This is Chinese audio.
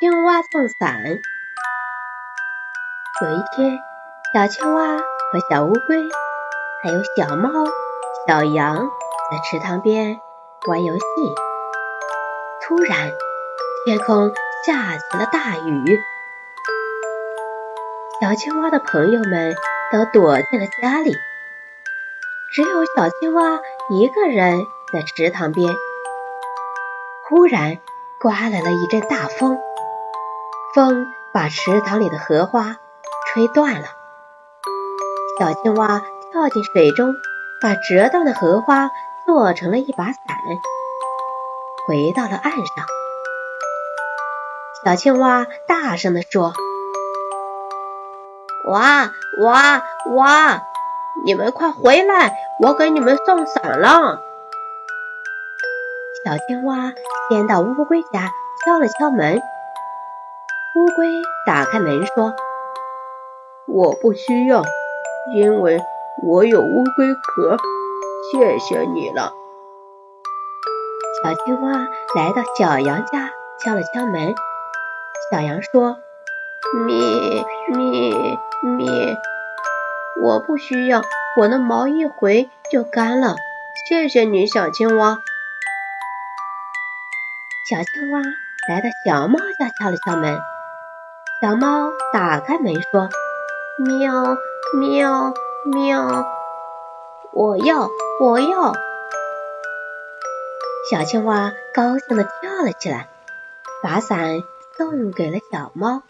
青蛙送伞。有一天，小青蛙和小乌龟，还有小猫、小羊在池塘边玩游戏。突然，天空下起了大雨，小青蛙的朋友们都躲进了家里，只有小青蛙一个人在池塘边。忽然，刮来了一阵大风，风把池塘里的荷花。吹断了，小青蛙跳进水中，把折断的荷花做成了一把伞，回到了岸上。小青蛙大声地说：“哇哇哇！你们快回来，我给你们送伞了。”小青蛙先到乌龟家敲了敲门，乌龟打开门说。我不需要，因为我有乌龟壳。谢谢你了。小青蛙来到小羊家，敲了敲门。小羊说：“咪咪咪，我不需要，我的毛一回就干了。谢谢你，小青蛙。”小青蛙来到小猫家，敲了敲门。小猫打开门说。喵喵喵！我要我要！小青蛙高兴地跳了起来，把伞送给了小猫。